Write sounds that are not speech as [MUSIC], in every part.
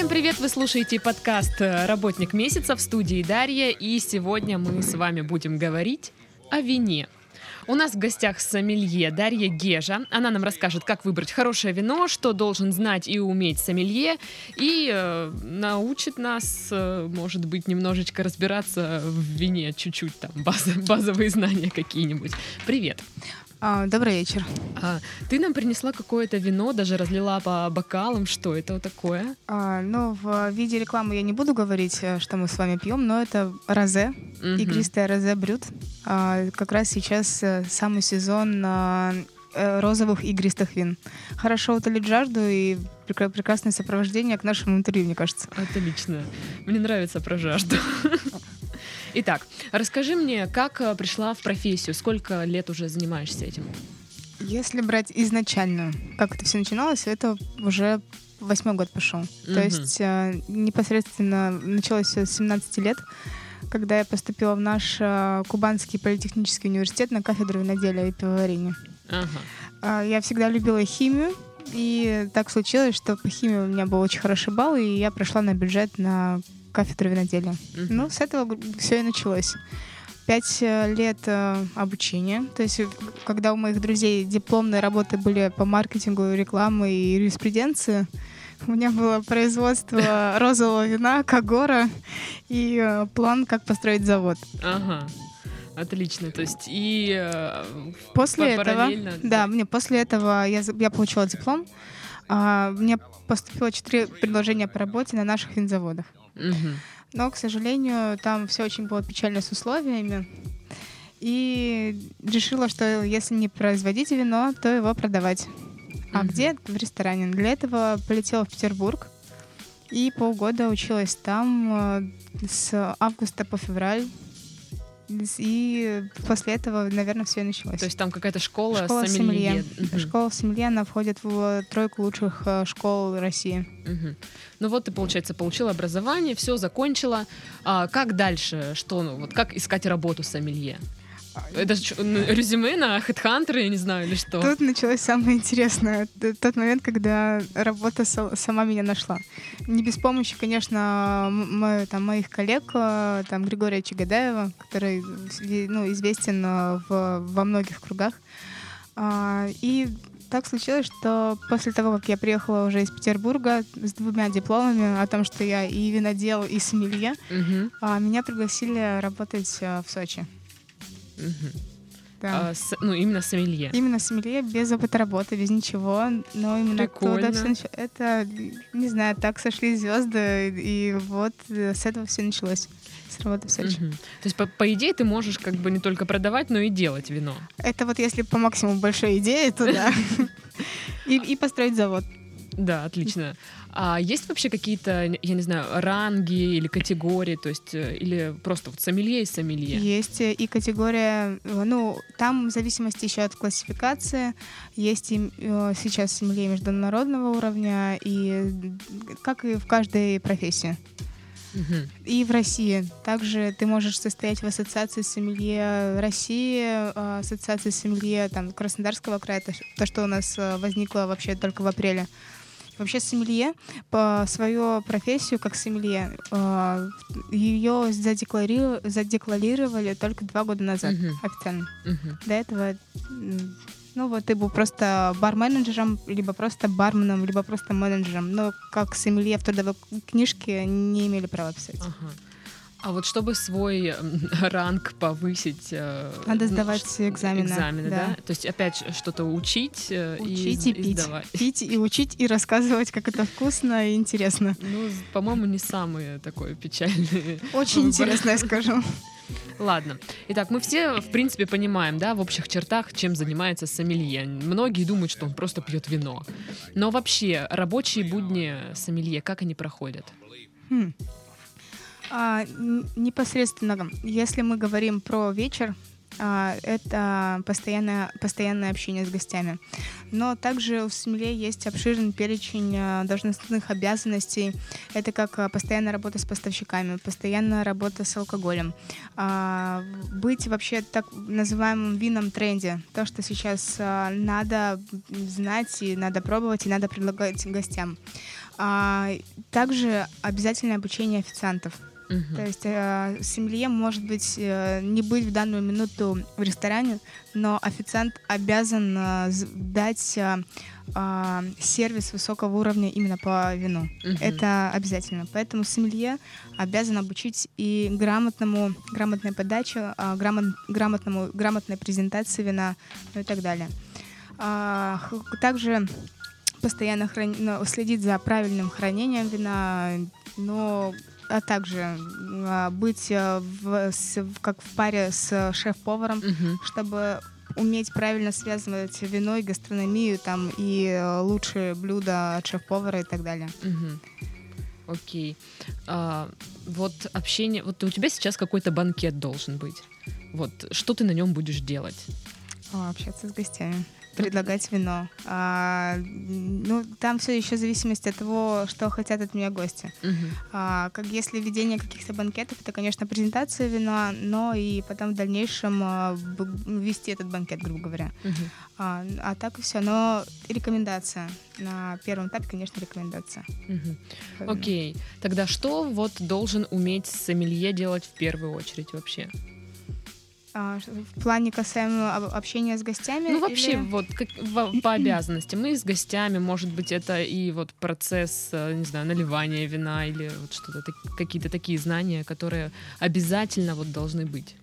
Всем привет! Вы слушаете подкаст «Работник месяца» в студии Дарья, и сегодня мы с вами будем говорить о вине. У нас в гостях сомелье Дарья Гежа. Она нам расскажет, как выбрать хорошее вино, что должен знать и уметь сомелье, и э, научит нас, э, может быть, немножечко разбираться в вине, чуть-чуть там баз, базовые знания какие-нибудь. Привет! А, добрый вечер. А, ты нам принесла какое-то вино, даже разлила по бокалам. Что это вот такое? А, ну, в виде рекламы я не буду говорить, э, что мы с вами пьем, но это розе, угу. игристое розе брют. А, как раз сейчас э, самый сезон а, розовых игристых вин. Хорошо утолить жажду и прекрасное сопровождение к нашему интервью, мне кажется. Отлично. Мне нравится про жажду. [LAUGHS] Итак, расскажи мне, как э, пришла в профессию, сколько лет уже занимаешься этим? Если брать изначально, как это все начиналось, это уже восьмой год пошел. Mm-hmm. То есть э, непосредственно началось все с 17 лет, когда я поступила в наш э, Кубанский политехнический университет на кафедру виноделия и пивоварения. Uh-huh. Э, я всегда любила химию, и так случилось, что по химии у меня был очень хороший балл, и я прошла на бюджет на кафедру виноделия. Mm-hmm. Ну, с этого все и началось. Пять э, лет э, обучения. То есть, когда у моих друзей дипломные работы были по маркетингу, рекламы и юриспруденции, у меня было производство [LAUGHS] розового вина, Кагора и э, план, как построить завод. Ага. Отлично, то есть и после этого, да, мне после этого я я получила диплом, а, мне поступило четыре предложения по работе на наших винзаводах. Но, к сожалению, там все очень было печально с условиями. И решила, что если не производить вино, то его продавать. А где? В ресторане. Для этого полетела в Петербург. И полгода училась там э, с августа по февраль и после этого, наверное, все началось. То есть там какая-то школа, школа сомелье. Угу. Школа сомелье, она входит в тройку лучших э, школ России. Угу. Ну вот ты, получается, получила образование, все закончила. А как дальше? Что, ну, вот как искать работу сомелье? Это резюме на HeadHunter, я не знаю, или что? Тут началось самое интересное. Тот момент, когда работа сама меня нашла. Не без помощи, конечно, мо, там, моих коллег, э, там, Григория Чагадаева, который ну, известен э, в, во многих кругах. А, и так случилось, что после того, как я приехала уже из Петербурга с двумя дипломами о том, что я и винодел, и сомелье, угу. меня пригласили работать э, в Сочи. Да. А, с, ну, именно сомелье. Именно сомелье, без опыта работы, без ничего. Но именно Прикольно. все нач... Это, не знаю, так сошли звезды, и вот э, с этого все началось. С работы в Сочи. Угу. То есть, по, по идее, ты можешь как бы не только продавать, но и делать вино. Это вот если по максимуму большой идеи, то да. [LAUGHS] И построить завод. Да, отлично. А есть вообще какие-то, я не знаю, ранги или категории, то есть, э, или просто вот сомелье и сомелье? Есть э, и категория, э, ну, там в зависимости еще от классификации, есть и сейчас сомелье международного уровня, и как и в каждой профессии. Угу. И в России. Также ты можешь состоять в ассоциации сомелье России, ассоциации сомелье там, Краснодарского края, то, что у нас возникло вообще только в апреле. Вообще сомелье по свою профессию как сомелье э, ее задекларировали, задекларировали только два года назад uh-huh. официально. Uh-huh. До этого ну вот ты был просто бар-менеджером, либо просто барменом, либо просто менеджером. Но как сомелье в трудовой книжке не имели права писать. Ага. А вот чтобы свой [LAUGHS] ранг повысить... Э, Надо ну, сдавать ну, экзамены. Экзамены, да. да? То есть опять что-то учить, э, учить и, и пить. сдавать. Пить и учить, и рассказывать, как это вкусно и интересно. [LAUGHS] Ну, по-моему, не самый такой печальный Очень интересно, я [LAUGHS] скажу. Ладно. Итак, мы все, в принципе, понимаем, да, в общих чертах, чем занимается сомелье. Многие думают, что он просто пьет вино. Но вообще, рабочие будни сомелье, как они проходят? Хм. А, непосредственно, если мы говорим про вечер, а, это постоянное, постоянное общение с гостями. Но также в СМИЛе есть обширный перечень а, должностных обязанностей. Это как а, постоянная работа с поставщиками, постоянная работа с алкоголем. Быть вообще так называемым винном тренде. То, что сейчас надо знать и надо пробовать, и надо предлагать гостям. А, также обязательное обучение официантов. Мгм. То есть э, сомелье может быть э, не быть в данную минуту в ресторане, но официант обязан э, дать э, а, сервис высокого уровня именно по вину. Мгм. Это обязательно. Поэтому сомелье обязан обучить и грамотному, грамотной подаче, а, грамот- грамотному, грамотной презентации вина, ну и так далее. Х- также постоянно храни- ну, следить за правильным хранением вина, но а также а, быть э, в, с- как в паре с шеф-поваром, Мгм. чтобы уметь правильно связывать вино и гастрономию там и лучшие блюда от шеф-повара и так далее. Мгм. Окей. А, вот общение. Вот у тебя сейчас какой-то банкет должен быть. Вот что ты на нем будешь делать? А, общаться с гостями, предлагать вино. А, ну, там все еще в зависимости от того, что хотят от меня гости. Мгм. А, как если ведение каких-то банкетов, это, конечно, презентация вина, но и потом в дальнейшем а, вести этот банкет, грубо говоря. Мгм. А, а так и все. Но рекомендация. На первом этапе, конечно, рекомендация. Мгм. Окей. Тогда что вот должен уметь сомелье делать в первую очередь вообще? А, в плане касаемо об- общения с гостями? Ну, вообще, или- вот как, во- по обязанностям. Мы с гостями, может быть, это и вот процесс, э, не знаю, наливания вина или вот что-то, так- какие-то такие знания, которые обязательно вот должны быть.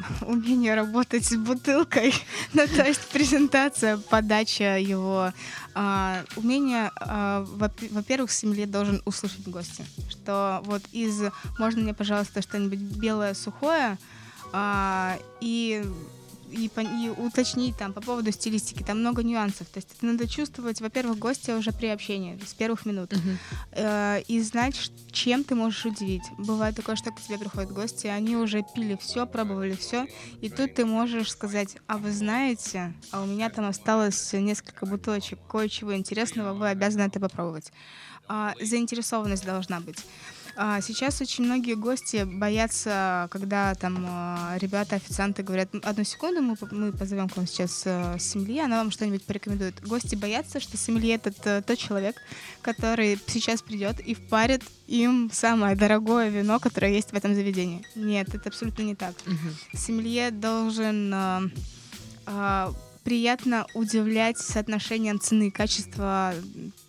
[LAUGHS] умение работать с бутылкой, [LAUGHS] ну, то есть презентация, подача его. А, умение, а, во- во-первых, сомелье должен услышать гостя, что вот из «можно мне, пожалуйста, что-нибудь белое, сухое?» А, и и, и уточнить там по поводу стилистики, там много нюансов. То есть это надо чувствовать, во-первых, гостя уже при общении, с первых минут. Мгм. Э, и знать, чем ты можешь удивить. Бывает такое, что к тебе приходят гости, они уже пили все, пробовали все, и тут ты можешь сказать, а вы знаете, а у меня там осталось несколько бутылочек кое-чего интересного, вы обязаны это попробовать. А, заинтересованность должна быть. А, Сейчас очень многие гости боятся, когда там а, ребята, официанты говорят, «М, одну секунду, мы, мы позовем к вам сейчас э, сомелье, она вам что-нибудь порекомендует. Гости боятся, что сомелье это т- тот человек, который сейчас придет и впарит им самое дорогое вино, которое есть в этом заведении. Нет, это абсолютно не так. Мгм. Сомелье должен а, а, приятно удивлять соотношением цены и качества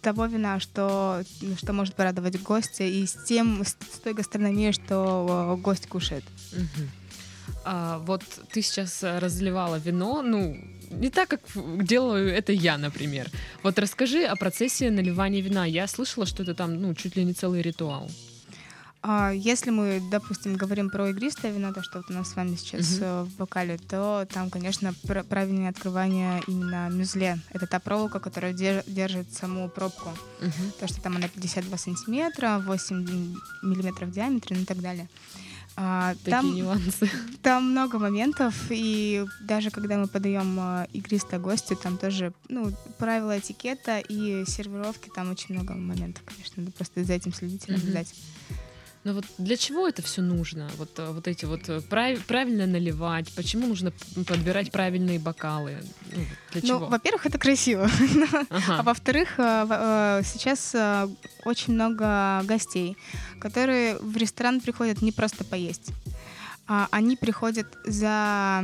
того вина, что, что может порадовать гостя, и с тем, с, той гастрономией, что э, гость кушает. Мгм. А, вот ты сейчас разливала вино, ну, не так, как делаю это я, например. Вот расскажи о процессе наливания вина. Я слышала, что это там, ну, чуть ли не целый ритуал. А если мы, допустим, говорим про игристое вино, то, что вот у нас с вами сейчас Мгм. э, в бокале, то там, конечно, пр- правильное открывание именно мюзле. Это та проволока, которая дер- держит саму пробку. Мгм. То, что там она 52 сантиметра, 8 миллиметров в диаметре ну и так далее. А, Такие там, нюансы. [LAUGHS] там много моментов, и даже когда мы подаем а, игристое гостю, там тоже ну, правила этикета и сервировки, там очень много моментов, конечно, надо просто за этим следить и наблюдать. Но вот для чего это все нужно? Вот, э, вот эти вот э, прав- правильно наливать, почему нужно подбирать правильные бокалы? Ну, Ну, чего? во-первых, это красиво. А Ага. во-вторых, э, сейчас очень много гостей, которые в ресторан приходят не просто поесть. а Они приходят за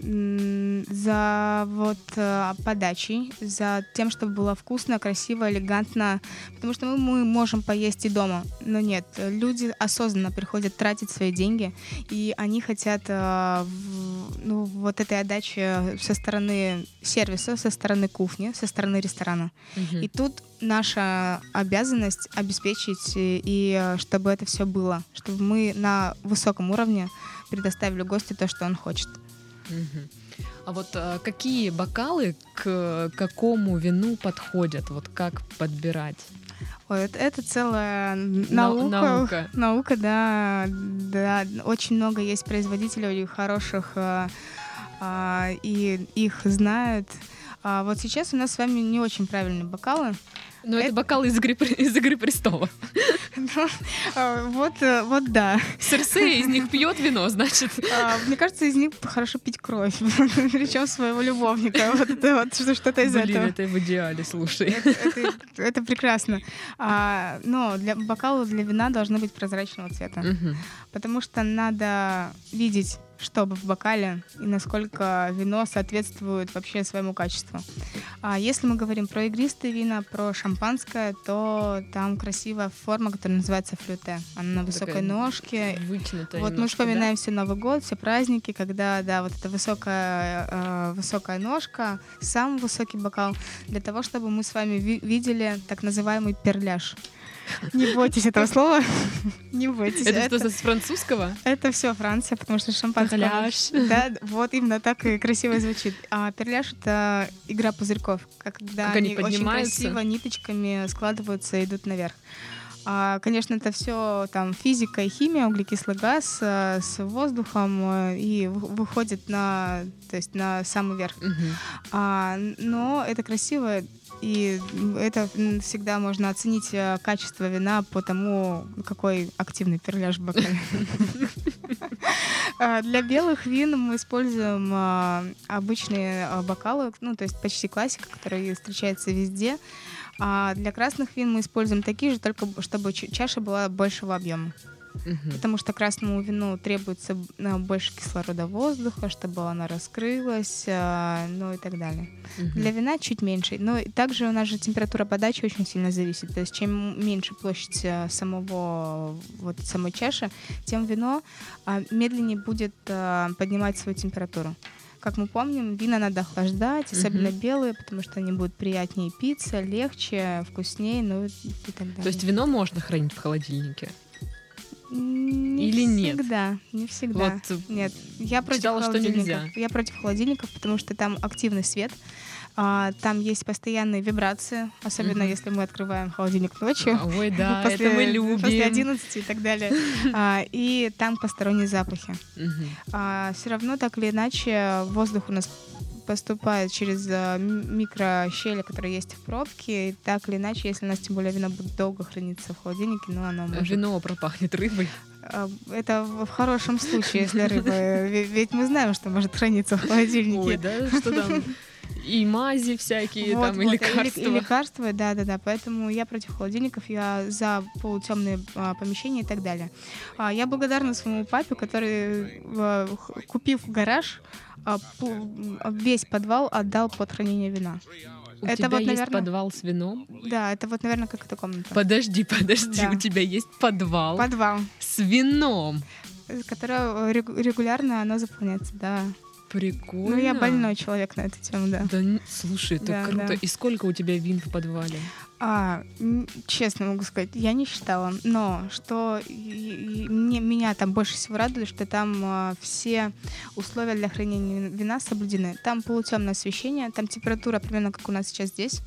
за вот э, подачей, за тем, чтобы было вкусно, красиво, элегантно, потому что мы, мы можем поесть и дома, но нет, люди осознанно приходят тратить свои деньги, и они хотят э, ну, вот этой отдачи со стороны сервиса, со стороны кухни, со стороны ресторана. Мгм. И тут наша обязанность обеспечить, и, и, э, чтобы это все было, чтобы мы на высоком уровне предоставили гостю то, что он хочет. А вот э, какие бокалы к какому вину подходят? Вот как подбирать? Ой, это, это целая На- наука. наука. [LAUGHS] Наука, да, да. Очень много есть производителей хороших, а, а, и их знают. А вот сейчас у нас с вами не очень правильные бокалы. Ну, это бокал из игры, из игры престолов. Ну, а, вот, э, вот да. Серсея из них пьет вино, значит. А, Мне кажется, из них хорошо пить кровь. [LAUGHS] Причем своего любовника. Вот это вот что- что-то из Блин, этого. это в идеале, слушай. Это, это прекрасно. А, но для бокала для вина должны быть прозрачного цвета. Мгм. Потому что надо видеть, что в бокале и насколько вино соответствует вообще своему качеству. А если мы говорим про игристые вина, про шампанское, то там красивая форма, которая называется флюте. Она на высокой Такая ножке. Вытянутая Вот мы немножко, да? вспоминаем все Новый год, все праздники, когда, да, вот эта высокая, э, высокая ножка, сам высокий бокал, для того, чтобы мы с вами ви- видели так называемый перляж. Не бойтесь этого слова. Не бойтесь. Это Это, что-то с французского? это все Франция, потому что шампанское. Перляж. Да, вот именно так и красиво звучит. А перляж это игра пузырьков, когда Как они очень красиво ниточками складываются и идут наверх. А, конечно, это все там физика и химия, углекислый газ э, с воздухом э, и вы- выходит на, то есть на самый верх. Мгм. А, но это красиво, и это всегда можно оценить э, качество вина по тому, какой активный перляж в бокале. [LAUGHS] А, Для белых вин мы используем а, обычные а, бокалы, ну, то есть почти классика, которая встречается везде. А для красных вин мы используем такие же, только чтобы чаша была большего объема. Мгм. Потому что красному вину требуется а, больше кислорода воздуха, чтобы она раскрылась, а, ну и так далее. Мгм. Для вина чуть меньше. Но также у нас же температура подачи очень сильно зависит. То есть чем меньше площадь э, самого вот самой чаши, тем вино медленнее будет поднимать свою температуру. Как мы помним, вина надо охлаждать, особенно Мгм. белые, потому что они будут приятнее питься, легче, вкуснее, ну и так далее. То есть вино можно хранить в холодильнике? Не или нет? всегда, не всегда. Вот Нет, я против Читала, что холодильников. нельзя. Я против холодильников, потому что там активный свет. а, там есть постоянные вибрации, особенно Мгм. если мы открываем холодильник ночью. Ой, да, [LAUGHS] после, это мы любим. После 11 и так далее. [LAUGHS] А, и там посторонние запахи. Мгм. все равно, так или иначе, воздух у нас поступает через м- микрощели, которые есть в пробке. И так или иначе, если у нас тем более вино будет долго храниться в холодильнике, ну, оно может Вино пропахнет рыбой. а, Это в хорошем случае, если рыба. Ве- Ведь мы знаем, что может храниться в холодильнике. Ой, да, что там? И мази всякие, Вот, там, и вот, лекарства. И лекарства, да, да, да. Поэтому я против холодильников, я за полутемные а, помещения и так далее. А, я благодарна своему папе, который, а, х- купив гараж, весь подвал отдал под хранение вина. У это тебя вот, есть наверное- подвал с вином? Да, это вот, наверное, как эта комната. Подожди, подожди, Да. у тебя есть подвал Подвал, с вином. э, которое регу- регулярно оно заполняется, да. Прикольно. Ну, я больной человек на эту тему, да. Да, слушай, это Да, круто. да. И сколько у тебя вин в подвале? А, честно могу сказать, я не считала, но что и- и мне, меня там больше всего радует, что там а, все условия для хранения вина соблюдены. Там полутемное освещение, там температура примерно как у нас сейчас здесь,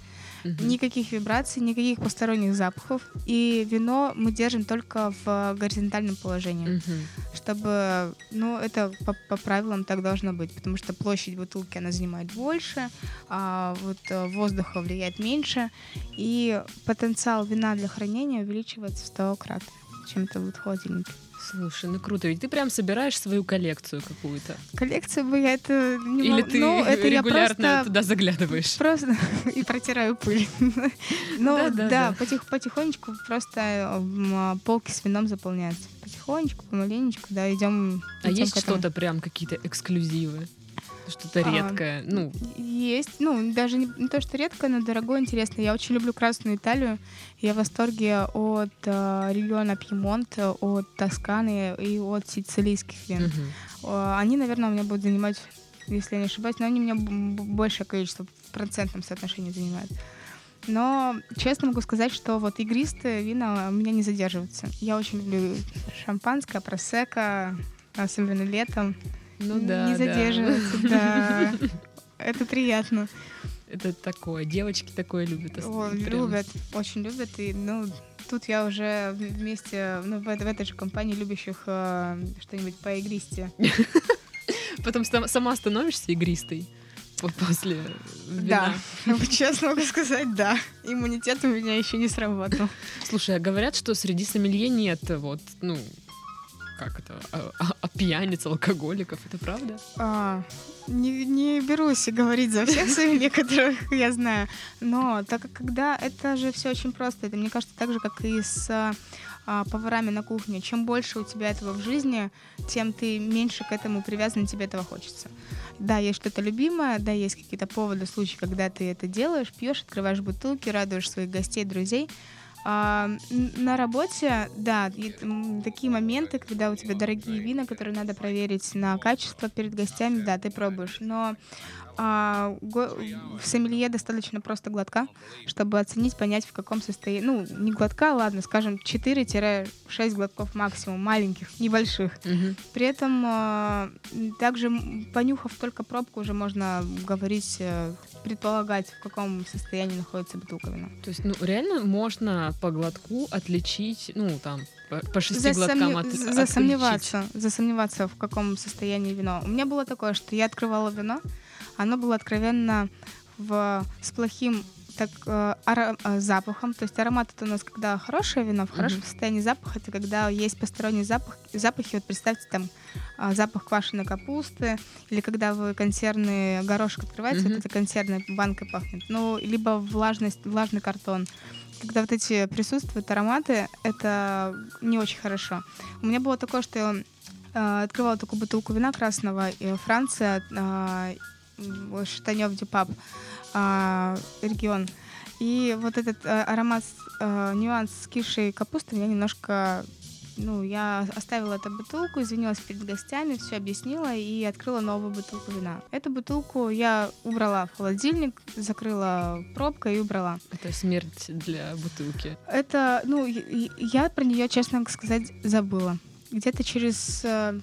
Мгм. никаких вибраций, никаких посторонних запахов, и вино мы держим только в горизонтальном положении, Мгм. чтобы, ну, это по, по правилам так должно быть, потому что площадь бутылки она занимает больше, а вот э, воздуха влияет меньше, и потенциал вина для хранения увеличивается в 100 крат, чем это будет в холодильнике. Слушай, ну круто. Ведь ты прям собираешь свою коллекцию какую-то. Коллекция бы я это не Или ты ну, это я регулярно просто туда заглядываешь? Просто [LAUGHS] и протираю пыль. Ну Да, да, да, да. потих- потихонечку просто м, а, полки с вином заполняются. Потихонечку, помаленечку, да, идем. А есть что-то прям какие-то эксклюзивы? Что-то А, редкое? Ну, Есть, ну, даже не, не то, что редко, но дорогое, интересно. Я очень люблю Красную Италию. Я в восторге от э, региона Пьемонт, от Тосканы и от сицилийских вин. Э, Они, наверное, у меня будут занимать, если я не ошибаюсь, но они у меня большее количество в процентном соотношении занимают. Но честно могу сказать, что вот игристые вина у меня не задерживаются. Я очень люблю шампанское, просека, особенно летом. Ну да, не да. задерживаются, да. [LAUGHS] Это приятно. Это такое, девочки такое любят. О, любят, очень любят. И, ну, тут я уже вместе, ну, в, этой- в этой же компании любящих э, что-нибудь по игристе. [LAUGHS] Потом сам- сама становишься игристой. по- после вина? Да, честно могу сказать, да. Иммунитет у меня еще не сработал. Слушай, а говорят, что среди сомелье нет вот, ну, как это, а- а пьяниц, алкоголиков, это правда? А, не, не берусь говорить за всех сомелье, которых я знаю. Но так как когда это же все очень просто, это мне кажется так же, как и с а, поварами на кухне. Чем больше у тебя этого в жизни, тем ты меньше к этому привязан, тебе этого хочется. Да, есть что-то любимое, да, есть какие-то поводы, случаи, когда ты это делаешь, пьешь, открываешь бутылки, радуешь своих гостей, друзей. А, на работе, да, такие моменты, когда у тебя дорогие вина, которые надо проверить на качество перед гостями, да, ты пробуешь. Но а, го- в сомелье достаточно просто глотка, чтобы оценить, понять, в каком состоянии. Ну, не глотка, ладно, скажем, 4-6 глотков максимум, маленьких, небольших. Мгм. При этом а, также, понюхав только пробку, уже можно говорить, э, предполагать, в каком состоянии находится бутылка вина. То есть, ну, реально можно по глотку отличить, ну, там, по, шести Засомне- глоткам от, з- отличить. засомневаться, засомневаться, в каком состоянии вино. У меня было такое, что я открывала вино, оно было откровенно в, с плохим так, э, э, запахом. То есть аромат это у нас когда хорошее вино, в хорошем Мгм. состоянии запах, это когда есть посторонний запах. Запахи, вот представьте там а, запах квашеной капусты, или когда вы консервный горошек открываете, Мгм. вот эта консервная банка пахнет. Ну, либо влажность, влажный картон. Когда вот эти присутствуют ароматы, это не очень хорошо. У меня было такое, что я э, открывала такую бутылку вина красного, и Франция, э, Штанев Дюпап, э, регион. И вот этот э, аромат, э, нюанс скисшей капусты меня немножко... Ну, я оставила эту бутылку, извинилась перед гостями, все объяснила и открыла новую бутылку вина. Эту бутылку я убрала в холодильник, закрыла пробкой и убрала. Это смерть для бутылки. Это, ну, я про нее, честно сказать, забыла. Где-то через э,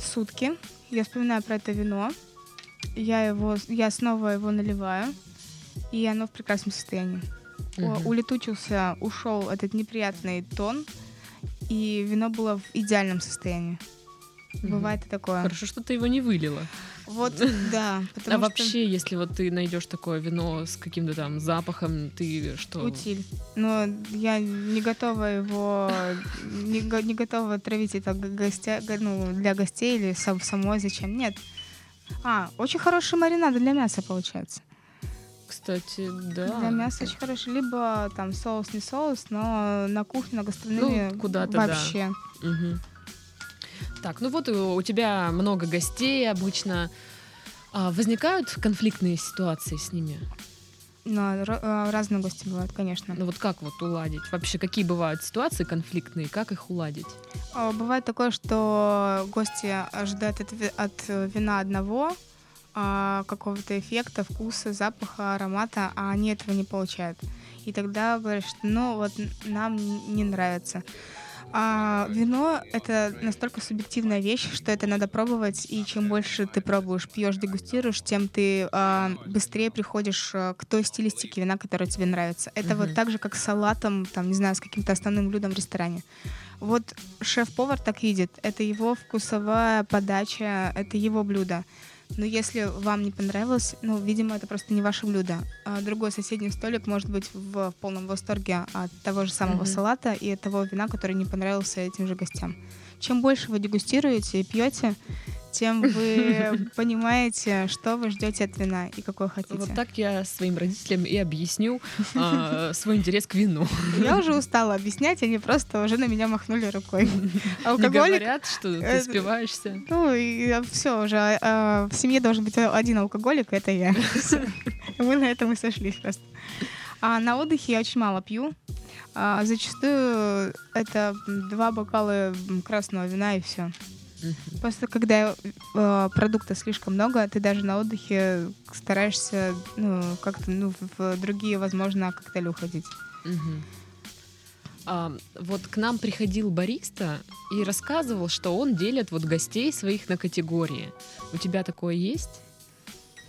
сутки я вспоминаю про это вино. Я его, я снова его наливаю, и оно в прекрасном состоянии. Мгм. улетучился, ушел этот неприятный тон, и вино было в идеальном состоянии. Мгм. Бывает и такое. Хорошо, что ты его не вылила. Вот, [LAUGHS] да. а что вообще, если вот ты найдешь такое вино с каким-то там запахом, ты что? Утиль. Но я не готова его, не, не готова травить это гостя, ну, для гостей или сам, самой зачем. Нет. А, очень хорошие маринады для мяса получается. Кстати, да. Для мяса очень хороший. Либо там соус не соус, но на кухне, на гастрономии Ну, куда-то, да. вообще. Мгм. Так, ну вот у тебя много гостей обычно. А возникают конфликтные ситуации с ними? Но ро- а, разные гости бывают, конечно. Ну вот как вот уладить? Вообще, какие бывают ситуации конфликтные, как их уладить? А, Бывает такое, что гости ожидают от, ви- от, вина одного, а, какого-то эффекта, вкуса, запаха, аромата, а они этого не получают. И тогда говорят, что ну вот нам не нравится. А вино — это настолько субъективная вещь, что это надо пробовать, и чем больше ты пробуешь, пьешь, дегустируешь, тем ты а, быстрее приходишь а, к той стилистике вина, которая тебе нравится. Это вот Мгм. так же, как с салатом, там, не знаю, с каким-то основным блюдом в ресторане. Вот шеф-повар так видит. Это его вкусовая подача, это его блюдо. Но если вам не понравилось, ну, видимо, это просто не ваше блюдо. А другой соседний столик может быть в полном восторге от того же самого Мгм. салата и от того вина, который не понравился этим же гостям. Чем больше вы дегустируете и пьете, тем вы [LAUGHS] понимаете, что вы ждете от вина и какое хотите. Вот так я своим родителям и объясню а, [LAUGHS] свой интерес к вину. Я уже устала объяснять, они просто уже на меня махнули рукой. [LAUGHS] Не Алкоголик говорят, что ты Это- спиваешься. Ну, и все уже. а, в семье должен быть один алкоголик, это я. Мы на этом и сошлись просто. А на отдыхе я очень мало пью. А, зачастую это два бокала красного вина и все. Просто когда э, продукта слишком много, ты даже на отдыхе стараешься ну, как-то ну, в- другие, возможно, коктейли уходить. А, вот к нам приходил бариста и рассказывал, что он делит вот гостей своих на категории. У тебя такое есть?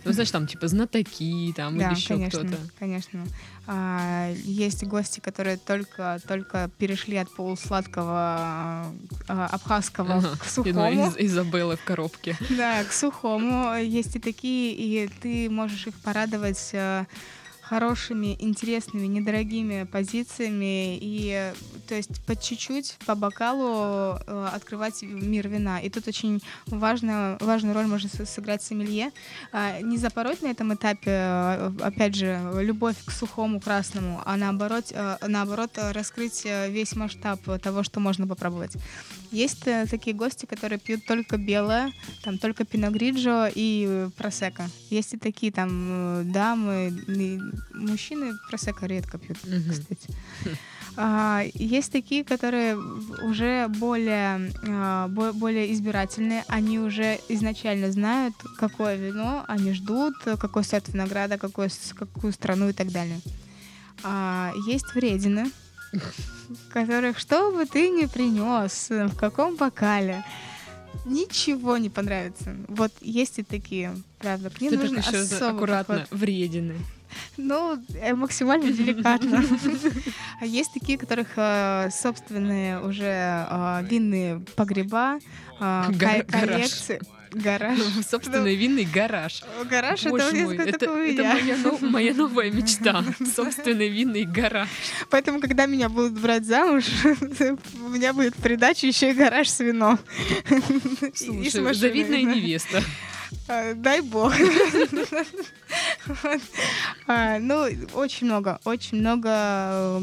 Ну, знаешь, там типа знатоки, там Да, или еще конечно, кто-то. конечно. А, есть гости, которые только, только перешли от полусладкого а, абхазского Ага. к И, сухому. ну, Из- Изабеллы в коробке. [LAUGHS] Да, к сухому. Есть и такие, и ты можешь их порадовать э, хорошими, интересными, недорогими позициями и, то есть, по чуть-чуть, по бокалу э, открывать мир вина. И тут очень важно, важную роль может с- сыграть сомелье. А, Не запороть на этом этапе, э, опять же, любовь к сухому красному, а наоборот, э, наоборот раскрыть весь масштаб того, что можно попробовать. Есть такие гости, которые пьют только белое, там только пиногриджо и просека. Есть и такие там дамы, мужчины просека редко пьют, Мгм. кстати. А, есть такие, которые уже более, а, бо- более избирательные, они уже изначально знают, какое вино они ждут, какой сорт винограда, какой, какую страну и так далее. А, есть вредины, которых что бы ты ни принес, в каком бокале, ничего не понравится. Вот есть и такие, правда, ним Ты так нужно еще особый аккуратно, подход. вредины. Ну, э, максимально деликатно. А есть такие, которых э, собственные уже э, винные погреба, э, Га- ко- гараж. коллекции. Гараж. [LAUGHS] Собственный винный гараж. Гараж Боже это мой, это, такое это моя, но- моя новая [LAUGHS] мечта. Собственный винный гараж. Поэтому, когда меня будут брать замуж, [LAUGHS] у меня будет в придаче еще и гараж с вином. Слушай, завидная невеста. А, Дай бог. [LAUGHS] А, Ну, очень много, очень много. э,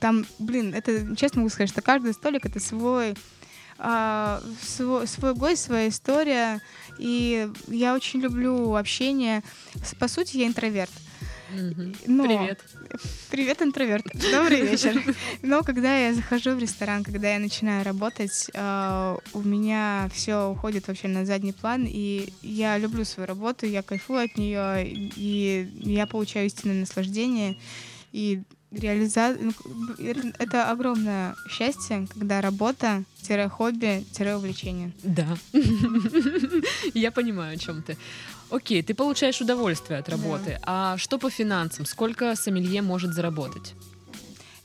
Там, блин, это честно могу сказать, что каждый столик это свой а, свой, свой гость, своя история. И я очень люблю общение. По сути, я интроверт. Мгм. Но- Привет. Привет, интроверт. Добрый вечер. Но когда я захожу в ресторан, когда я начинаю работать, э, у меня все уходит вообще на задний план, и я люблю свою работу, я кайфую от нее, и я получаю истинное наслаждение. И реализа... это, огромное счастье, когда работа, хобби, увлечение. Да. [LAUGHS] Я понимаю, о чем ты. Окей, ты получаешь удовольствие от работы. А что по финансам? Сколько сомелье может заработать?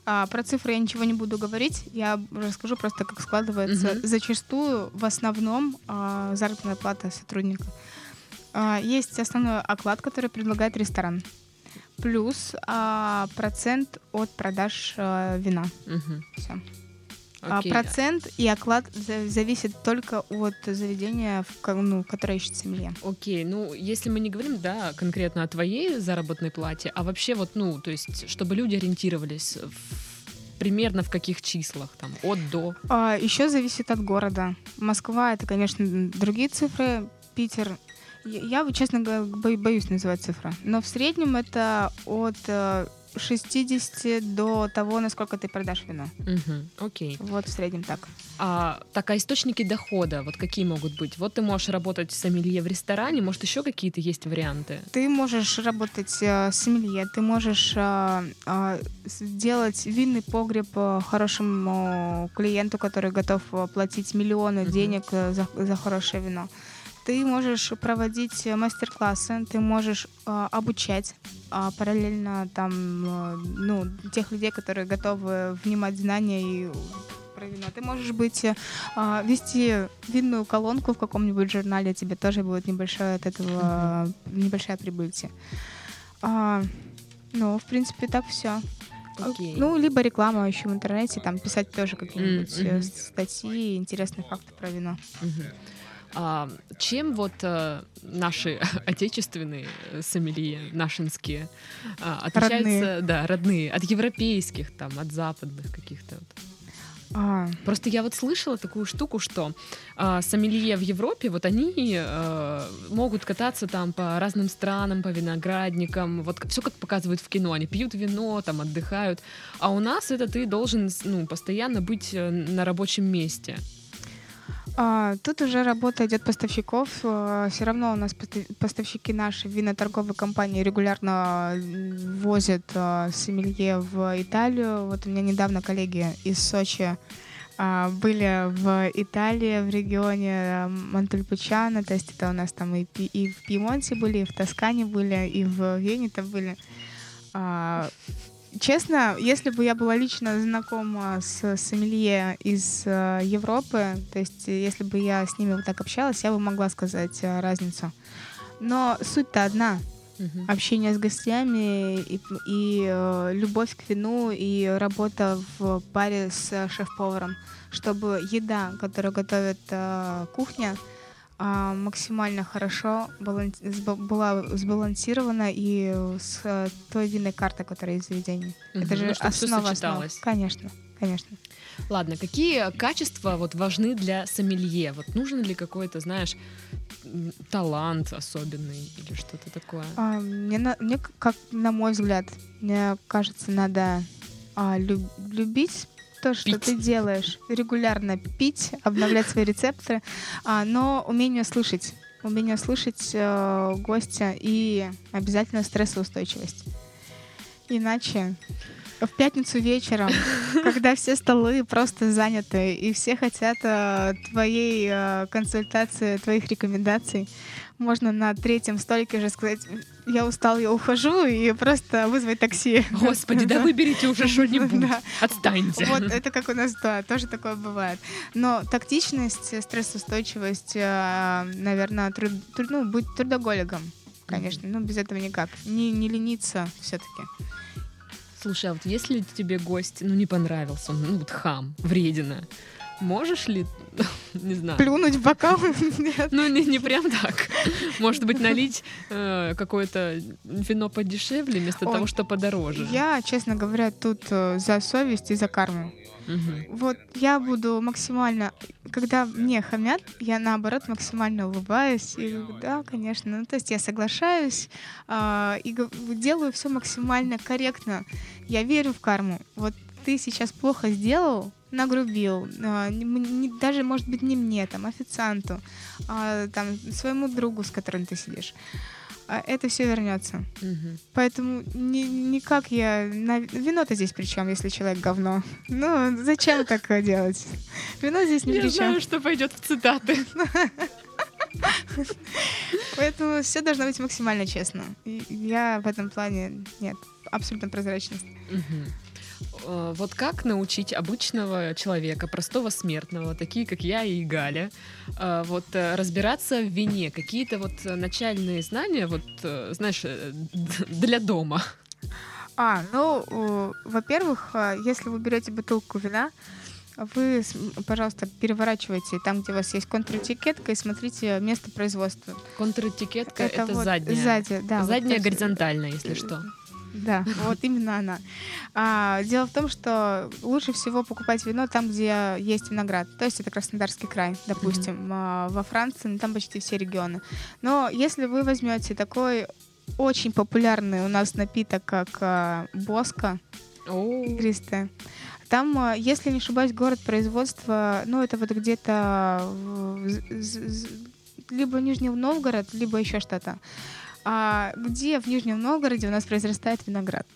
А, про цифры я ничего не буду говорить, я расскажу просто, как складывается. Мгм. Зачастую, в основном, а, заработная плата сотрудника. А, есть основной оклад, который предлагает ресторан. Плюс а, процент от продаж а, вина. Всё. А, Окей. процент и оклад за- зависит только от заведения, в, ну, которое ищет семье. Окей, ну, если мы не говорим, да, конкретно о твоей заработной плате, а вообще вот, ну, то есть, чтобы люди ориентировались в- примерно в каких числах, там, от до. А, еще зависит от города. Москва это, конечно, другие цифры. Питер. Я, честно говоря, бо- боюсь называть цифры. Но в среднем это от э, 60 до того, насколько ты продашь вино. Мгм, Окей. Вот в среднем так. А, так, а источники дохода, вот какие могут быть? Вот ты можешь работать сомелье в ресторане, может, еще какие-то есть варианты? Ты можешь работать э, с сомелье, ты можешь э, э, сделать винный погреб э, хорошему клиенту, который готов э, платить миллионы Мгм. денег э, за, за хорошее вино. Ты можешь проводить э, мастер-классы, ты можешь э, обучать а, параллельно там, э, ну, тех людей, которые готовы внимать знания и про вино. Ты можешь быть э, а, вести винную колонку в каком-нибудь журнале, тебе тоже будет небольшая от этого небольшая прибыльте. А, ну, в принципе, так все. Окей. Ну, либо реклама еще в интернете, там писать тоже какие-нибудь э, мгм. статьи, интересные факты про вино. Мгм. А, чем вот э, наши [LAUGHS] отечественные э, сомелье, нашинские, а, отличаются, да, родные, от европейских, там, от западных каких-то? вот? А, Просто я вот слышала такую штуку, что а, сомелье в Европе, вот они э, могут кататься там по разным странам, по виноградникам, вот все как показывают в кино, они пьют вино, там отдыхают, а у нас это ты должен ну, постоянно быть э, на рабочем месте. А, тут уже работа идет поставщиков. Все равно у нас поста- поставщики наши виноторговые компании регулярно м, возят а, сомелье в Италию. Вот у меня недавно коллеги из Сочи А, были в Италии, в регионе Монтельпучано, то есть это у нас там и, и в Пьемонте были, и в Тоскане были, и в Венето были. Честно, если бы я была лично знакома с сомелье из э, Европы, то есть если бы я с ними вот так общалась, я бы могла сказать э, разницу. Но суть-то одна. Угу. Общение с гостями и, и э, любовь к вину и работа в паре с шеф-поваром, чтобы еда, которую готовит э, кухня, э, максимально хорошо была сбалансирована и с э, той винной картой, которая из заведения. Угу. Это же ну, основа основ. Конечно, конечно. Ладно, какие качества вот важны для сомелье? Вот нужен ли какой-то, знаешь, талант особенный или что-то такое? А, мне, на, мне, как на мой взгляд, мне кажется, надо а, люб, любить то, что пить. ты делаешь, регулярно пить, обновлять свои рецепторы, а, но умение слышать, умение слышать э, гостя и обязательно стрессоустойчивость. Иначе в пятницу вечером, [LAUGHS] когда все столы просто заняты, и все хотят э, твоей э, консультации, твоих рекомендаций, можно на третьем столике уже сказать, я устал, я ухожу, и просто вызвать такси. Господи, да выберите уже что-нибудь. Отстаньте. Вот это как у нас, да, тоже такое бывает. Но тактичность, стрессоустойчивость, э, наверное, труд, ну, быть трудоголиком, конечно. Ну, без этого никак. Не, не лениться все-таки. Слушай, а вот если тебе гость, ну, не понравился, он, ну, вот хам, вредина, можешь ли, [LAUGHS] не знаю... Плюнуть в бокал? [LAUGHS] Нет. Ну, не, не прям так. Может быть, налить э, какое-то вино подешевле вместо Ой, того, что подороже. Я, честно говоря, тут э, за совесть и за карму. Угу. Вот я буду максимально, когда мне хамят, я наоборот максимально улыбаюсь и да, конечно, ну то есть я соглашаюсь э, и делаю все максимально корректно. Я верю в карму. Вот ты сейчас плохо сделал, нагрубил, не, не, даже может быть не мне, там официанту, э, там своему другу, с которым ты сидишь. А это все вернется. Угу. Поэтому ни, никак я... На... Вино-то здесь при чем, если человек говно? Ну, зачем так делать? Вино здесь ни я при чем. Я знаю, что пойдет в цитаты. Поэтому все должно быть максимально честно. я в этом плане нет, абсолютно прозрачность. Вот как научить обычного человека, простого смертного, такие как я и Галя, э, вот э, разбираться в вине? Какие-то вот начальные знания, вот, знаешь, [LAUGHS] для дома? А, ну, во-первых, если вы берете бутылку вина, вы, пожалуйста, переворачивайте там, где у вас есть контратикетка, и смотрите место производства. Контратикетка это, это вот задняя. Сзади, да. Задняя вот, горизонтальная, если что. Да, [LAUGHS] вот именно она. А, дело в том, что лучше всего покупать вино там, где есть виноград. То есть это Краснодарский край, допустим, mm-hmm. а, во Франции, ну, там почти все регионы. Но если вы возьмете такой очень популярный у нас напиток, как а, боска oh. там, а, если не ошибаюсь, город производства, ну, это вот где-то либо Нижний Новгород, либо еще что-то. А где в Нижнем Новгороде у нас произрастает виноград?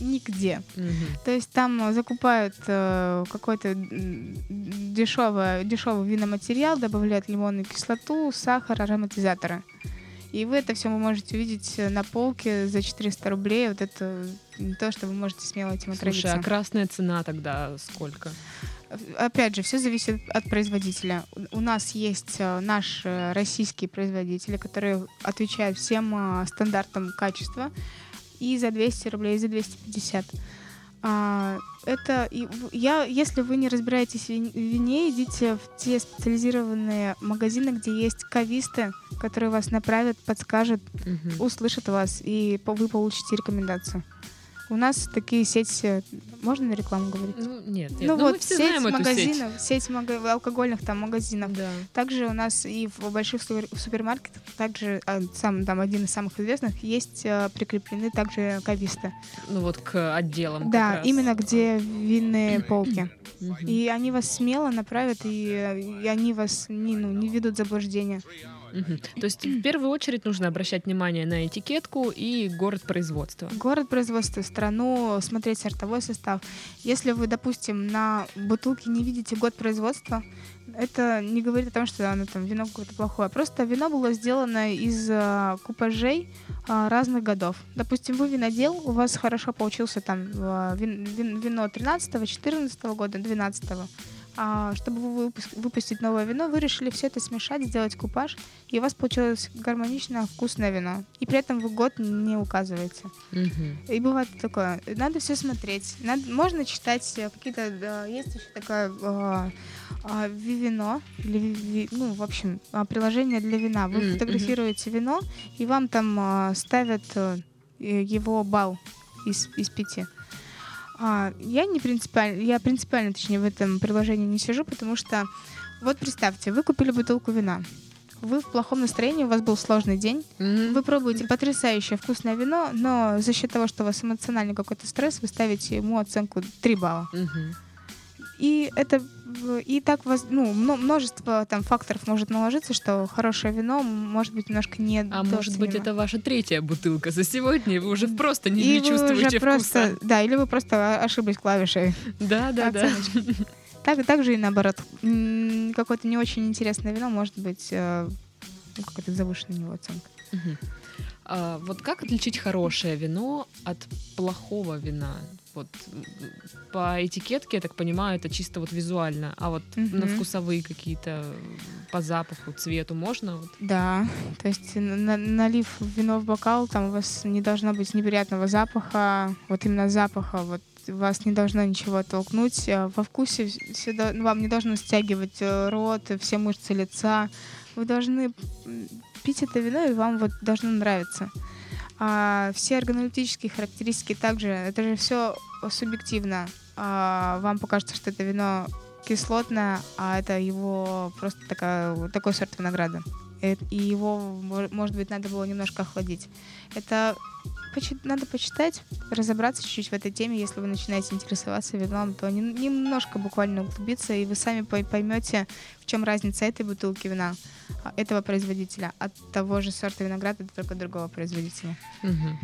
Нигде. Угу. То есть там закупают э, какой-то дешевый, дешевый виноматериал, добавляют лимонную кислоту, сахар, ароматизаторы. И вы это все вы можете увидеть на полке за 400 рублей. Вот это то, что вы можете смело этим отразиться. Слушай, а красная цена тогда сколько? Опять же, все зависит от производителя. У нас есть э, наши российские производители, которые отвечают всем э, стандартам качества и за 200 рублей, и за 250. А, это я, если вы не разбираетесь в вине, идите в те специализированные магазины, где есть кависты, которые вас направят, подскажут, угу. услышат вас, и вы получите рекомендацию. У нас такие сети, можно на рекламу говорить? Ну, нет, нет. Ну, ну вот сеть магазинов, сеть, сеть алкогольных там магазинов. Да. Также у нас и в больших супермаркетах, также а, сам там один из самых известных, есть а, прикреплены также кависты. Ну вот к отделам. Да, именно где винные полки. И они вас смело направят, и, и они вас не, ну, не ведут в заблуждение. То есть в первую очередь нужно обращать внимание на этикетку и город производства. Город производства, страну, смотреть сортовой состав. Если вы, допустим, на бутылке не видите год производства, это не говорит о том, что оно там вино какое-то плохое. Просто вино было сделано из а, купажей а, разных годов. Допустим, вы винодел, у вас хорошо получился там а, вин- вин- вино 13 14 года, 12 а, чтобы вы выпуск- выпустить новое вино, вы решили все это смешать, сделать купаж, и у вас получилось гармоничное, вкусное вино. И при этом вы год не указываете. Мгм. И бывает такое. Надо все смотреть. Надо, можно читать э, какие-то. да, есть еще такое э, а, вивино. Или ви- ну, в общем, а, приложение для вина. Вы фотографируете вино, и вам там а, ставят э, его балл из, из пяти. А, я не принципиально, я принципиально, точнее, в этом приложении не сижу, потому что вот представьте, вы купили бутылку вина. Вы в плохом настроении, у вас был сложный день, Мгм. вы пробуете потрясающее вкусное вино, но за счет того, что у вас эмоциональный какой-то стресс, вы ставите ему оценку 3 балла. Мгм. И это и так вас, ну, мно- множество там факторов может наложиться, что хорошее вино может быть немножко не А может быть, это ваша третья бутылка за сегодня, и вы уже просто не, и не чувствуете уже просто, вкуса. да, или вы просто ошиблись клавишей. Да, да, да. Так, так же и наоборот. Какое-то не очень интересное вино может быть э, ну, какая-то завышенная у него оценка. А, вот как отличить хорошее вино от плохого вина? Вот м, по этикетке, я так понимаю, это чисто вот визуально, а вот на Мгм. вкусовые какие-то, м, по запаху, цвету можно? Вот? Да, то есть на- налив вино в бокал, там у вас не должно быть неприятного запаха, вот именно запаха, вот вас не должно ничего толкнуть. а Во вкусе вс- всё до- ну, вам не должно стягивать э, рот, все мышцы лица. Вы должны пить это вино, и вам вот должно нравиться. А все органолептические характеристики также, это же все субъективно. А вам покажется, что это вино кислотное, а это его просто такая, такой сорт винограда. Э, И его, мо- может быть, надо было немножко охладить. Это надо почитать, разобраться чуть-чуть в этой теме. Если вы начинаете интересоваться вином, то нем- немножко буквально углубиться, и вы сами пой- поймете, в чем разница этой бутылки вина, а, этого производителя, от того же сорта винограда, только другого производителя. Мгм.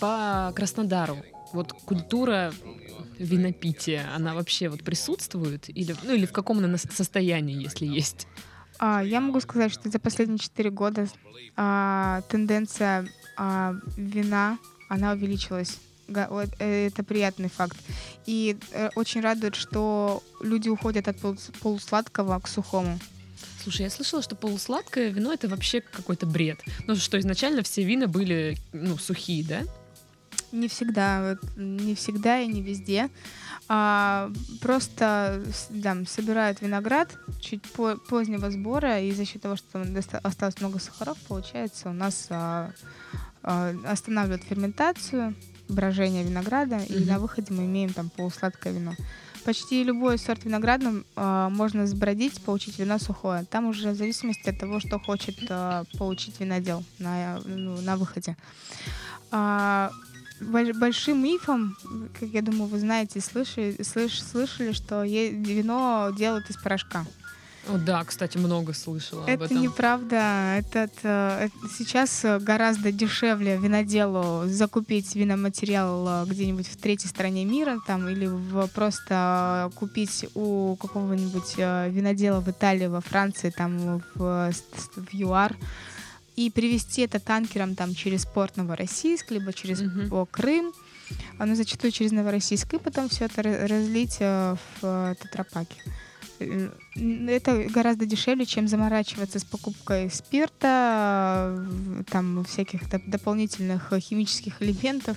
По Краснодару, вот культура винопития, она вообще вот присутствует? Или, ну, или в каком она состоянии, если есть? А, я могу сказать, что за последние 4 года а, тенденция а, вина, она увеличилась. Э, Это приятный факт. И э, очень радует, что люди уходят от полус- полусладкого к сухому. Слушай, я слышала, что полусладкое вино это вообще какой-то бред. Ну, что изначально все вина были, ну, сухие, да? Не всегда, вот, не всегда и не везде. А, просто там, собирают виноград чуть по- позднего сбора, и за счет того, что там осталось много сахаров, получается, у нас а, а, останавливают ферментацию, брожение винограда, и Мгм. на выходе мы имеем там полусладкое вино. Почти любой сорт винограда а, можно сбродить, получить вино сухое. Там уже в зависимости от того, что хочет а, получить винодел на, ну, на выходе. А, большим мифом, как я думаю, вы знаете, слышали, слыш- слышали, что вино делают из порошка. О, да, кстати, много слышала об Это этом. неправда. Этот, э, это сейчас гораздо дешевле виноделу закупить виноматериал э, где-нибудь в третьей стране мира там, или в- просто э, купить у какого-нибудь винодела в Италии, во Франции, там, в, в ЮАР, и привезти это танкером там, через порт Новороссийск, либо через Мгм. о, Крым, ну, зачастую через Новороссийск, и потом все это ра- разлить э, в э, тетрапаке. Это гораздо дешевле, чем заморачиваться с покупкой спирта, э, там всяких доп- дополнительных химических элементов,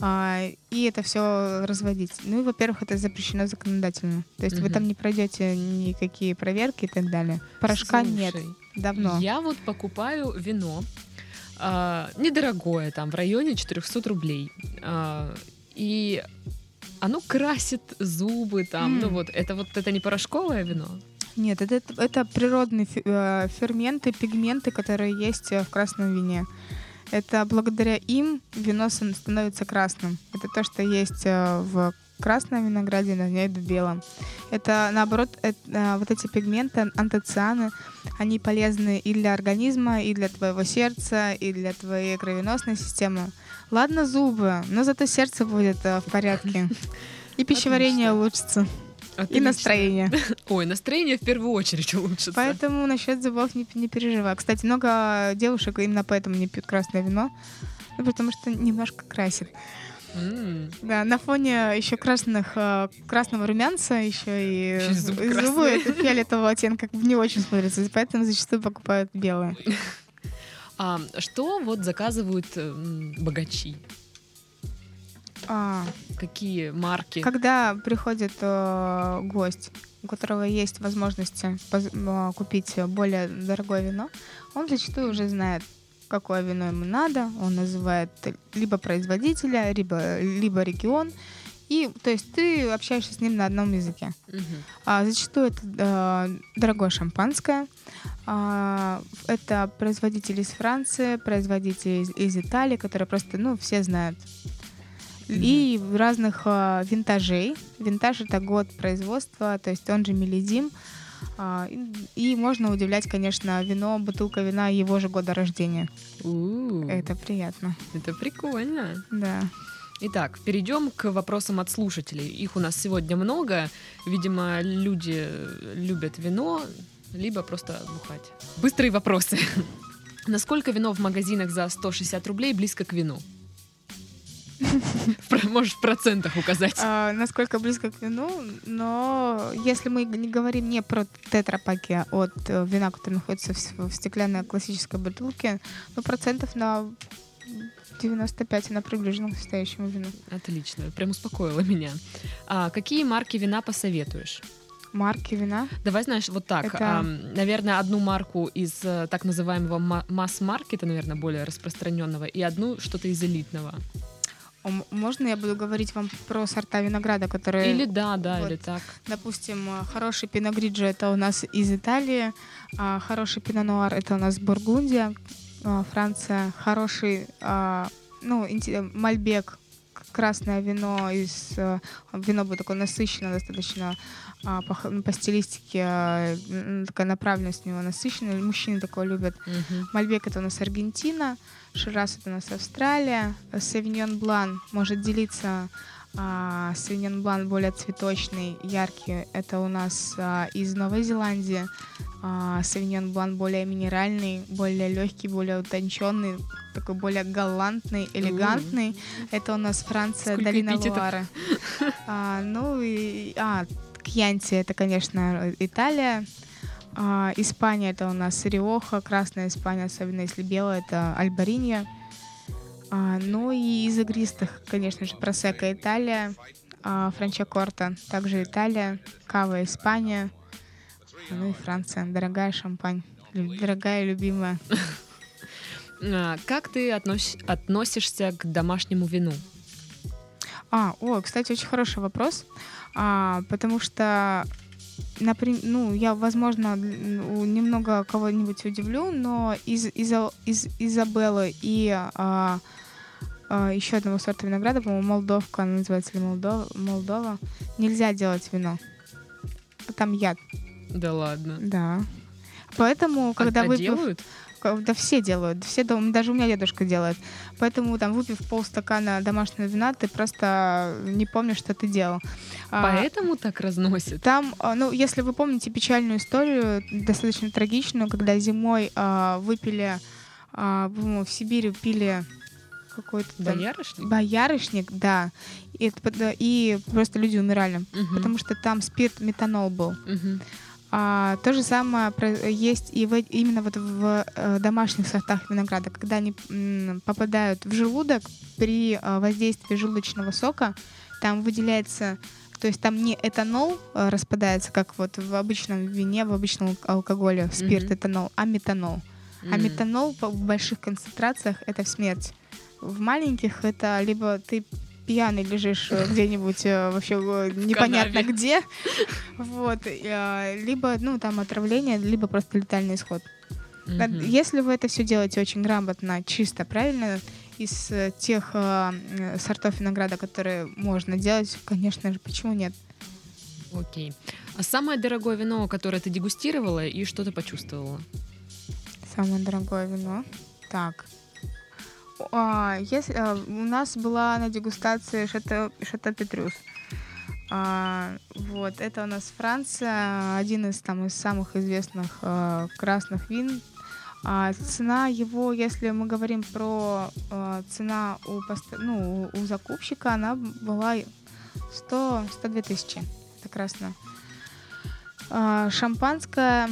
а, и это все разводить. Ну и, во-первых, это запрещено законодательно. То есть вы Мгм. там не пройдете никакие проверки и так далее. Порошка нет. Давно. Я вот покупаю вино а, недорогое, там в районе 400 рублей. А, и оно красит зубы там. М. Ну вот, это вот это не порошковое вино? Нет, это, это природные э, ферменты, пигменты, которые есть э, в красном вине. Это благодаря им вино становится красным. Это то, что есть э, в красном винограде, на идут белом. Это наоборот, это, а, вот эти пигменты, антоцианы, они полезны и для организма, и для твоего сердца, и для твоей кровеносной системы. Ладно зубы, но зато сердце будет а, в порядке. [LAUGHS] И пищеварение улучшится. Отлично. И настроение. [LAUGHS] Ой, настроение в первую очередь улучшится. Поэтому насчет зубов не, не переживай. Кстати, много девушек именно поэтому не пьют красное вино. Ну, потому что немножко красит. М, Да, на фоне еще красных, э, красного румянца еще и, зубы и это фиолетового оттенка не очень смотрится, поэтому зачастую покупают белые. [LAUGHS] А что вот заказывают м, богачи? А, Какие марки? когда приходит э, гость, у которого есть возможности э, купить более дорогое вино, он зачастую уже знает, какое вино ему надо. Он называет либо производителя, либо, либо регион. И, то есть, ты общаешься с ним на одном языке. Мгм. А, зачастую это э, дорогое шампанское. А, это производители из Франции, производители из, из Италии, которые просто, ну, все знают. И разных э, винтажей. Винтаж это год производства, то есть он же мелизим. А, и, и можно удивлять, конечно, вино, бутылка вина его же года рождения. У, Это приятно. Это прикольно. Да. Итак, перейдем к вопросам от слушателей. Их у нас сегодня много. Видимо, люди любят вино, либо просто бухать. Быстрые вопросы. [LAUGHS] Насколько вино в магазинах за 160 рублей близко к вину? [LAUGHS] Можешь в процентах указать. А, насколько близко к вину, но если мы не говорим не про тетрапаки а от э, вина, которое находится в, стеклянной классической бутылке, ну, процентов на 95 она приближена к настоящему вину. Отлично, прям успокоила меня. А какие марки вина посоветуешь? Марки вина. Давай, знаешь, вот так. Это- ам, наверное, одну марку из э, так называемого ма- масс-маркета, наверное, более распространенного, и одну что-то из элитного. М- Можно я буду говорить вам про сорта винограда, которые... Или да, да, вот. или так. Допустим, э, хороший пино гриджо это у нас из Италии, а хороший пино нуар это у нас Бургундия, а, Франция, хороший, а, ну, Мальбек, красное вино из э, вино будет такое насыщенное достаточно а, по, по стилистике а, такая направленность у него насыщенная мужчины такое любят Мгм. Мальбек это у нас Аргентина, Шираз это у нас Австралия, Савиньон Блан может делиться а, Савиньон Блан более цветочный, яркий, это у нас а, из Новой Зеландии, а, Савиньон Блан более минеральный, более легкий, более утонченный, такой более галантный, элегантный. Это у нас Франция, Сколько долина эпитетов. Луары. А, ну и а, Кьянти это, конечно, Италия. А, Испания это у нас Риоха, Красная Испания, особенно если белая, это Альбаринья. А, ну и из игристых, конечно же, Просека Италия, а, Франчакорта, также Италия, Кава Испания, ну и Франция, дорогая шампань, дорогая любимая. [LAUGHS] А, Как ты относ- относишься к домашнему вину? А, о, кстати, очень хороший вопрос, а, потому что, например, ну, я, возможно, немного кого-нибудь удивлю, но из, Иза- из Изабеллы и а, а, еще одного сорта винограда, по-моему, Молдовка, она называется или Молдова, Молдова, нельзя делать вино. Там яд, Да ладно. да. Поэтому, когда а, а выпив- делают? Да все делают, все дом, даже у меня дедушка делает. Поэтому там выпив полстакана домашнего вина, ты просто не помнишь, что ты делал. А, Поэтому так разносят? Там, а, ну, если вы помните печальную историю, достаточно трагичную, когда зимой а, выпили, а, по-моему, в Сибири пили какой-то там Боярышник? боярышник, да, и, и просто люди умирали, Мгм. потому что там спирт, метанол был. Мгм. А, то же самое есть и в, именно вот в э, домашних сортах винограда, когда они попадают в желудок при э, воздействии желудочного сока, там выделяется, то есть там не этанол э, распадается, как вот в обычном вине, в обычном алкоголе, спирт, Мгм. этанол, а метанол. А М. метанол в больших концентрациях это смерть. В маленьких это либо ты пьяный лежишь э, где-нибудь э, вообще э, непонятно где, вот, либо ну там отравление, либо просто летальный исход. Мгм. Если вы это все делаете очень грамотно, чисто, правильно, из тех э, сортов винограда, которые можно делать, конечно же, почему нет? Окей. А самое дорогое вино, которое ты дегустировала и что ты почувствовала? Самое дорогое вино. Так. А, если, а, у нас была на дегустации Шато, Шато Петрюс. А, вот, это у нас Франция, один из там из самых известных а, красных вин. А, цена его, если мы говорим про а, цена у, ну, у, закупщика, она была 100, 102 тысячи. Это красное. А, шампанское,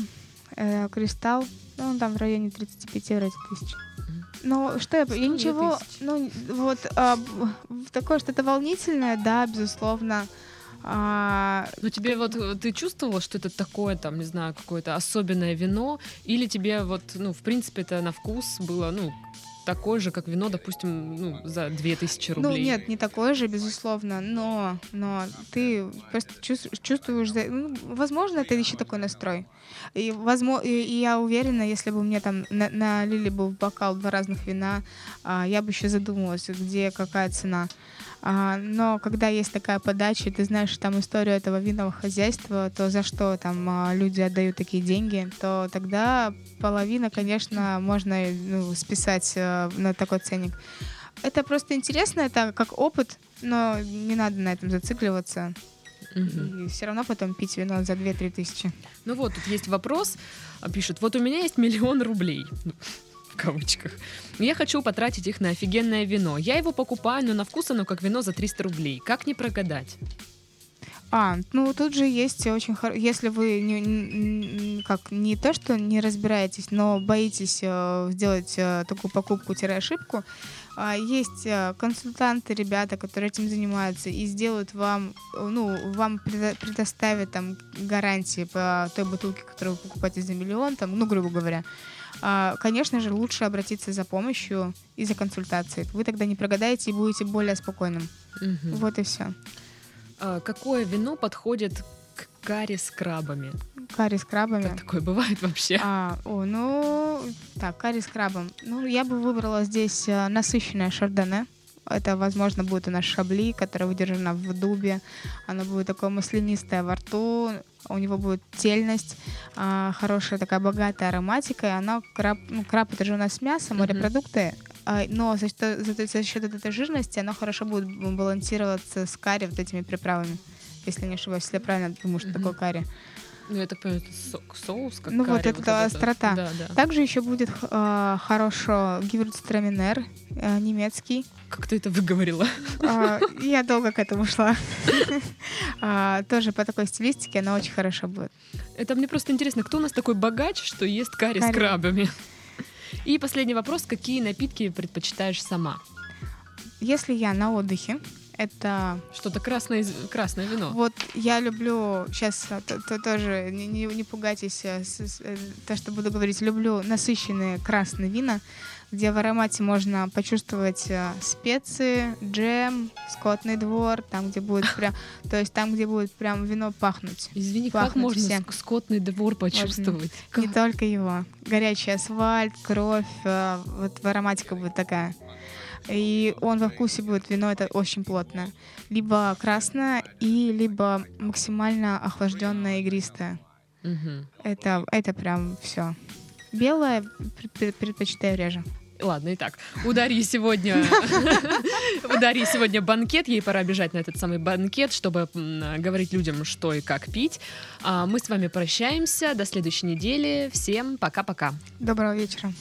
э, кристалл, ну, там в районе 35 вроде тысяч. Но что я, я 102 ничего, ну вот а, такое что-то волнительное, да, безусловно. А, Ну тебе вот э, ты чувствовала, что это такое, там, не знаю, какое-то особенное вино, или тебе вот, ну, в принципе, это на вкус было, ну, такое же, как вино, допустим, ну, за 2000 рублей? Ну нет, не такое же, безусловно, но, но ты просто чувс- чувствуешь, ну, возможно, это еще такой настрой. И, возможно, и, и я уверена, если бы мне там на- налили бы в бокал два разных вина, а, я бы еще задумалась, где какая цена. А, но когда есть такая подача, ты знаешь там историю этого винного хозяйства, то за что там а, люди отдают такие деньги, то тогда половина, конечно, можно ну, списать э, на такой ценник. Это просто интересно, это как опыт, но не надо на этом зацикливаться. Мгм. И все равно потом пить вино за 2-3 тысячи. Ну вот, тут есть вопрос, а, пишет, вот у меня есть миллион рублей, кавычках. Я хочу потратить их на офигенное вино. Я его покупаю, но на вкус оно как вино за 300 рублей. Как не прогадать? А, ну тут же есть очень хоро... Если вы не, н- н- как не то, что не разбираетесь, но боитесь э, сделать э, такую покупку-ошибку, а, есть э, консультанты, ребята, которые этим занимаются и сделают вам, э, ну, вам предо- предоставят там гарантии по той бутылке, которую вы покупаете за миллион, там, ну, грубо говоря. Конечно же, лучше обратиться за помощью и за консультацией. Вы тогда не прогадаете и будете более спокойным. Мгм. Вот и все. А, какое вино подходит к карри с крабами? Карри с крабами. Как такое бывает вообще? А, о, ну, так, карри с крабом. Ну, я бы выбрала здесь э, насыщенное шардоне. Это, возможно, будет у нас шабли, которое выдержано в дубе. Оно будет такое маслянистое во рту. У него будет тельность, а, хорошая такая богатая ароматика. И оно, краб, ну, краб это же у нас мясо, морепродукты. А, но за, счет- за- за счет этой жирности оно хорошо будет балансироваться с карри вот этими приправами. Если не ошибаюсь, если я правильно думаю, что Мгм. такое карри. Ну, я так понимаю, это со- соус, как Ну, вот карри, это острота. Да, да. Также еще будет э, хорошо гивюрцтраминер э, немецкий. Как ты это выговорила? А, Я долго к этому шла. [LAUGHS] А, Тоже по такой стилистике она очень хорошо будет. Это мне просто интересно, кто у нас такой богач, что ест карри, с Карри. крабами? И последний вопрос. Какие напитки предпочитаешь сама? Если я на отдыхе, это Что-то красное, красное вино. вот я люблю сейчас тоже не, не- не пугайтесь э, с- с- э, то, что буду говорить. Люблю насыщенные красные вина, где в аромате можно почувствовать э, специи, джем, скотный двор, там где будет [LAUGHS] прям, то есть там где будет прям вино пахнуть. Извини, как Пахнет можно всем. ск- скотный двор почувствовать? Не Как? только его. Горячий асфальт, кровь, вот в ароматика будет такая. И он во вкусе будет вино, это очень плотное. Либо красное, и либо максимально охлажденное игристое. Мгм. Это, это прям все. Белое пр- пр- предпочитаю реже. Ладно, итак, у Дарьи сегодня [LAUGHS] у Дарьи сегодня банкет, ей пора бежать на этот самый банкет, чтобы говорить людям, что и как пить. А мы с вами прощаемся, до следующей недели. Всем пока-пока. Доброго вечера.